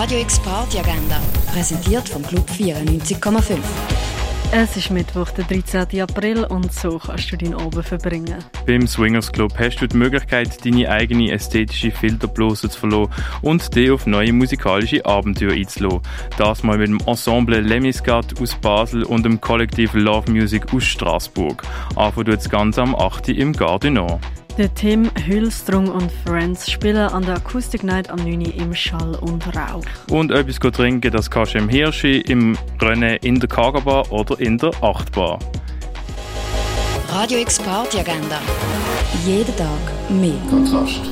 Radio X Party Agenda, präsentiert vom Club 94,5. Es ist Mittwoch, der 13. April und so kannst du deinen Abend verbringen. Beim Swingers Club hast du die Möglichkeit, deine eigene ästhetische Filterbluse zu verlassen und dich auf neue musikalische Abenteuer einzulassen. Das mal mit dem Ensemble Lemiscat aus Basel und dem Kollektiv Love Music aus Straßburg. Anfangen tut das Ganze am 8. im Gardinor. Der Tim Hülstrung und Friends spielen an der Acoustic Night am 9. im Schall und Rauch. Und etwas trinken, das kannst du im Hirschi, im Rennen, in der Kagerbar oder in der Achtbar. Radio X Party Agenda. Jeden Tag mehr. Kontrast.